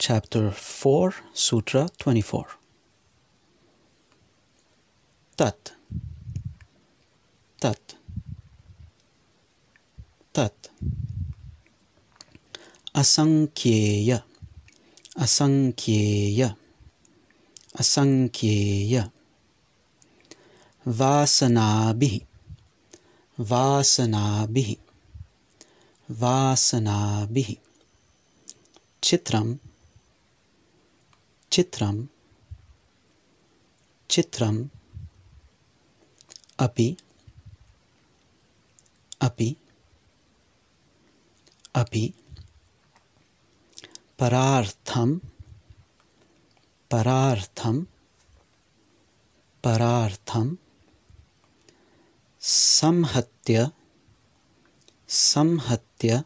chapter 4, Sutra 24. Tat. Tat. Tat. Asankyeya. Asankyeya. Asankyeya. Vasanabihi. Vasanabihi. Vasanabihi. Chitram. चित्रम चित्रम अपि अपि अपि परार्थम परार्थम परार्थम संहत्य संहत्य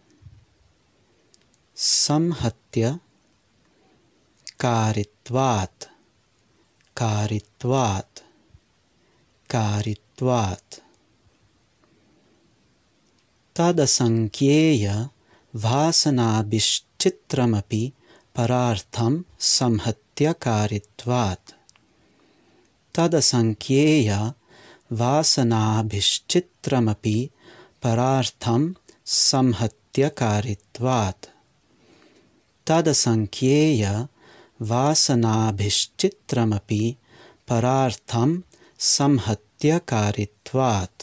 संहत्य भासनाभिश्चित्रमपि परार्थं संहत्यकारित्वात् तदसङ्ख्येय वासनाभिश्चित्रमपि परार्थं संहत्यकारित्वात् तदसङ्ख्येय वासनाभिश्चित्रमपि परार्थं संहत्यकारित्वात्